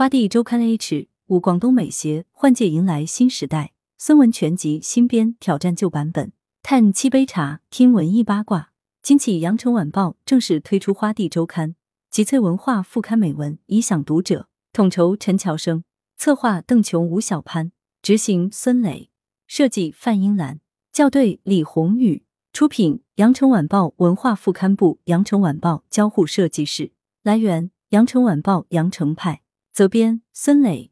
花地周刊 H 五广东美协换届迎来新时代，孙文全集新编挑战旧版本，探七杯茶，听文艺八卦。今起羊城晚报正式推出花地周刊，集萃文化副刊美文，以享读者。统筹陈乔生，策划邓琼、吴小潘，执行孙磊，设计范英兰，校对李红宇，出品羊城晚报文化副刊部，羊城晚报交互设计室。来源：羊城晚报羊城派，责编孙磊。